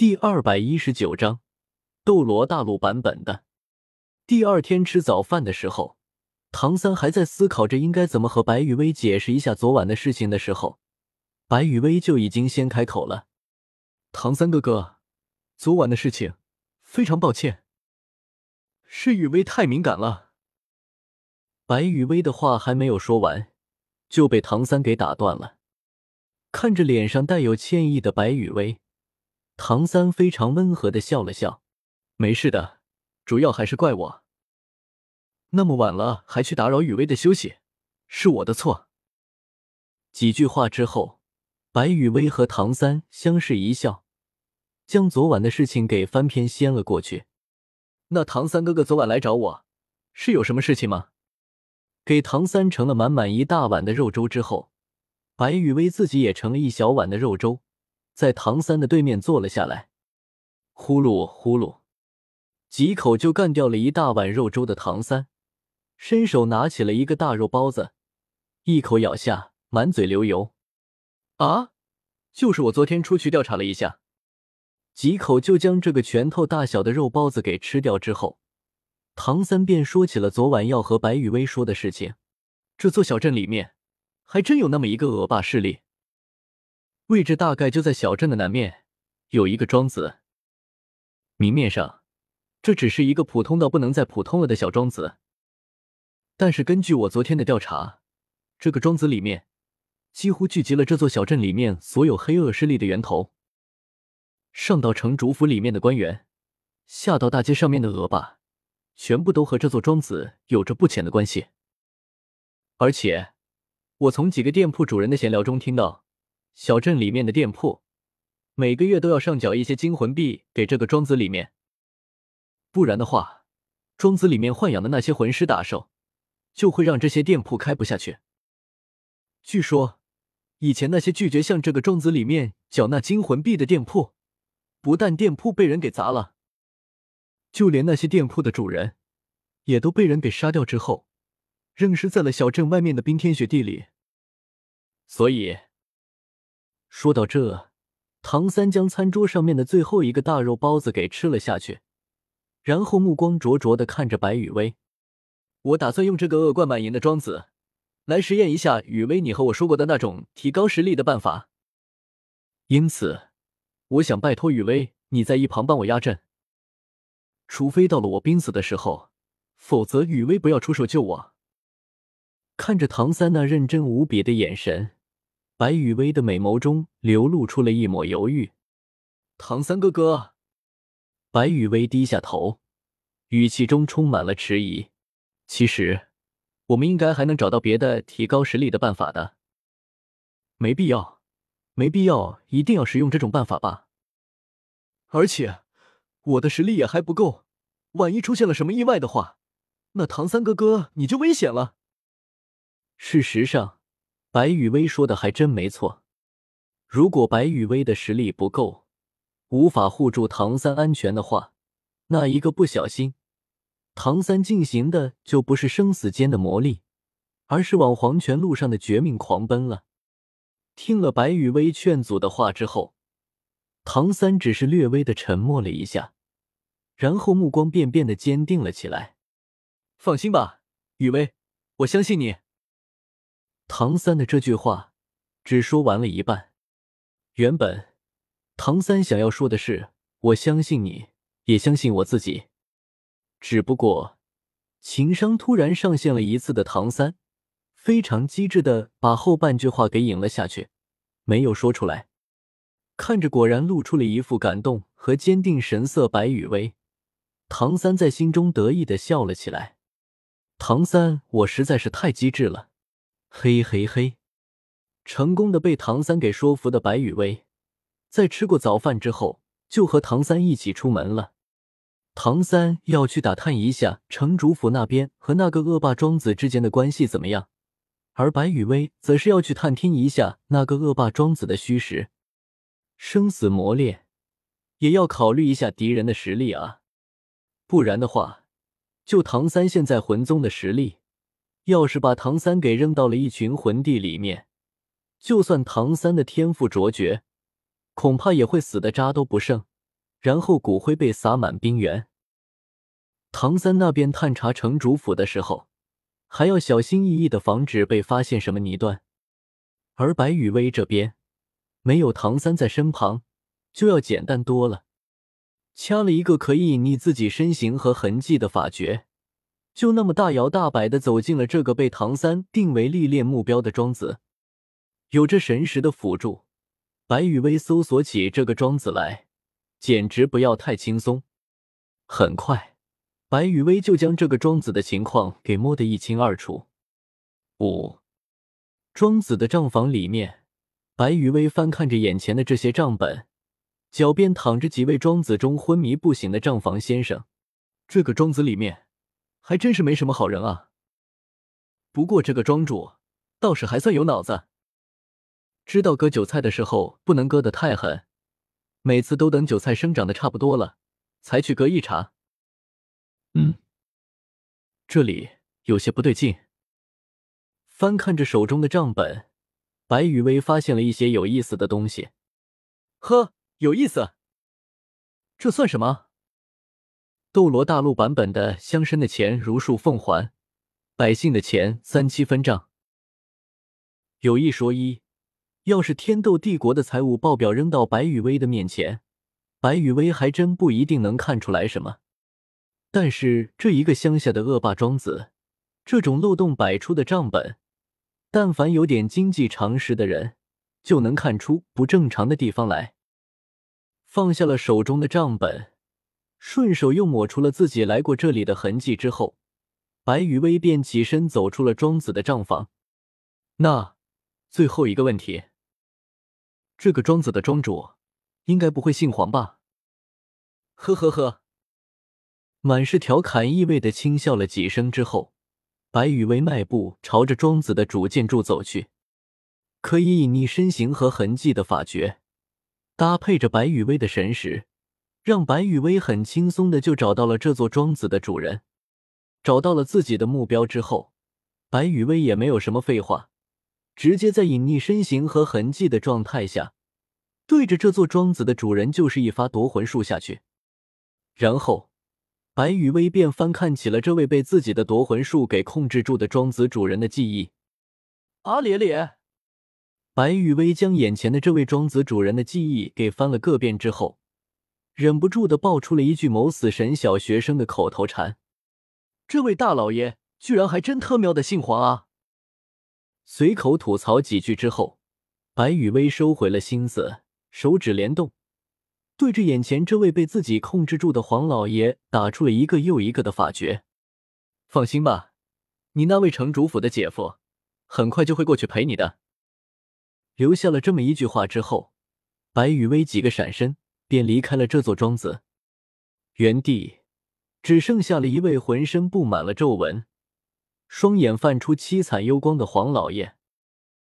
第二百一十九章，斗罗大陆版本的。第二天吃早饭的时候，唐三还在思考着应该怎么和白雨薇解释一下昨晚的事情的时候，白雨薇就已经先开口了：“唐三哥哥，昨晚的事情非常抱歉，是雨薇太敏感了。”白雨薇的话还没有说完，就被唐三给打断了。看着脸上带有歉意的白雨薇。唐三非常温和的笑了笑，没事的，主要还是怪我。那么晚了还去打扰雨薇的休息，是我的错。几句话之后，白雨薇和唐三相视一笑，将昨晚的事情给翻篇掀了过去。那唐三哥哥昨晚来找我，是有什么事情吗？给唐三盛了满满一大碗的肉粥之后，白雨薇自己也盛了一小碗的肉粥。在唐三的对面坐了下来，呼噜呼噜，几口就干掉了一大碗肉粥的唐三，伸手拿起了一个大肉包子，一口咬下，满嘴流油。啊，就是我昨天出去调查了一下，几口就将这个拳头大小的肉包子给吃掉之后，唐三便说起了昨晚要和白雨薇说的事情。这座小镇里面，还真有那么一个恶霸势力。位置大概就在小镇的南面，有一个庄子。明面上，这只是一个普通到不能再普通了的小庄子。但是根据我昨天的调查，这个庄子里面几乎聚集了这座小镇里面所有黑恶势力的源头。上到城主府里面的官员，下到大街上面的恶霸，全部都和这座庄子有着不浅的关系。而且，我从几个店铺主人的闲聊中听到。小镇里面的店铺，每个月都要上缴一些金魂币给这个庄子里面，不然的话，庄子里面豢养的那些魂师大兽，就会让这些店铺开不下去。据说，以前那些拒绝向这个庄子里面缴纳金魂币的店铺，不但店铺被人给砸了，就连那些店铺的主人，也都被人给杀掉之后，扔尸在了小镇外面的冰天雪地里。所以。说到这，唐三将餐桌上面的最后一个大肉包子给吃了下去，然后目光灼灼的看着白雨薇。我打算用这个恶贯满盈的庄子，来实验一下雨薇你和我说过的那种提高实力的办法。因此，我想拜托雨薇你在一旁帮我压阵，除非到了我濒死的时候，否则雨薇不要出手救我。看着唐三那认真无比的眼神。白雨薇的美眸中流露出了一抹犹豫。唐三哥哥，白雨薇低下头，语气中充满了迟疑。其实，我们应该还能找到别的提高实力的办法的。没必要，没必要一定要使用这种办法吧？而且，我的实力也还不够，万一出现了什么意外的话，那唐三哥哥你就危险了。事实上。白雨薇说的还真没错，如果白雨薇的实力不够，无法护住唐三安全的话，那一个不小心，唐三进行的就不是生死间的磨砺，而是往黄泉路上的绝命狂奔了。听了白雨薇劝阻的话之后，唐三只是略微的沉默了一下，然后目光便变得坚定了起来。放心吧，雨薇，我相信你。唐三的这句话只说完了一半。原本唐三想要说的是“我相信你，也相信我自己”，只不过情商突然上线了一次的唐三，非常机智的把后半句话给引了下去，没有说出来。看着果然露出了一副感动和坚定神色，白雨薇，唐三在心中得意的笑了起来。唐三，我实在是太机智了。嘿嘿嘿，成功的被唐三给说服的白雨薇，在吃过早饭之后，就和唐三一起出门了。唐三要去打探一下城主府那边和那个恶霸庄子之间的关系怎么样，而白雨薇则是要去探听一下那个恶霸庄子的虚实。生死磨练，也要考虑一下敌人的实力啊，不然的话，就唐三现在魂宗的实力。要是把唐三给扔到了一群魂帝里面，就算唐三的天赋卓绝，恐怕也会死的渣都不剩，然后骨灰被撒满冰原。唐三那边探查城主府的时候，还要小心翼翼的防止被发现什么泥端，而白雨薇这边没有唐三在身旁，就要简单多了。掐了一个可以隐匿自己身形和痕迹的法诀，就那么大摇大摆的走进了这个被唐三定为历练目标的庄子。有着神识的辅助，白雨薇搜索起这个庄子来，简直不要太轻松。很快。白雨薇就将这个庄子的情况给摸得一清二楚。五，庄子的账房里面，白雨薇翻看着眼前的这些账本，脚边躺着几位庄子中昏迷不醒的账房先生。这个庄子里面还真是没什么好人啊。不过这个庄主倒是还算有脑子，知道割韭菜的时候不能割得太狠，每次都等韭菜生长的差不多了才去割一茬。嗯，这里有些不对劲。翻看着手中的账本，白雨薇发现了一些有意思的东西。呵，有意思。这算什么？斗罗大陆版本的乡绅的钱如数奉还，百姓的钱三七分账。有一说一，要是天斗帝国的财务报表扔到白雨薇的面前，白雨薇还真不一定能看出来什么。但是这一个乡下的恶霸庄子，这种漏洞百出的账本，但凡有点经济常识的人，就能看出不正常的地方来。放下了手中的账本，顺手又抹除了自己来过这里的痕迹之后，白羽薇便起身走出了庄子的账房。那最后一个问题，这个庄子的庄主应该不会姓黄吧？呵呵呵。满是调侃意味的轻笑了几声之后，白羽薇迈步朝着庄子的主建筑走去。可以隐匿身形和痕迹的法诀，搭配着白羽薇的神识，让白羽薇很轻松的就找到了这座庄子的主人。找到了自己的目标之后，白羽薇也没有什么废话，直接在隐匿身形和痕迹的状态下，对着这座庄子的主人就是一发夺魂术下去，然后。白雨薇便翻看起了这位被自己的夺魂术给控制住的庄子主人的记忆。阿咧咧！白雨薇将眼前的这位庄子主人的记忆给翻了个遍之后，忍不住的爆出了一句某死神小学生的口头禅：“这位大老爷居然还真特喵的姓黄啊！”随口吐槽几句之后，白雨薇收回了心思，手指连动。对着眼前这位被自己控制住的黄老爷，打出了一个又一个的法诀。放心吧，你那位城主府的姐夫很快就会过去陪你的。留下了这么一句话之后，白雨薇几个闪身便离开了这座庄子。原地只剩下了一位浑身布满了皱纹、双眼泛出凄惨幽光的黄老爷。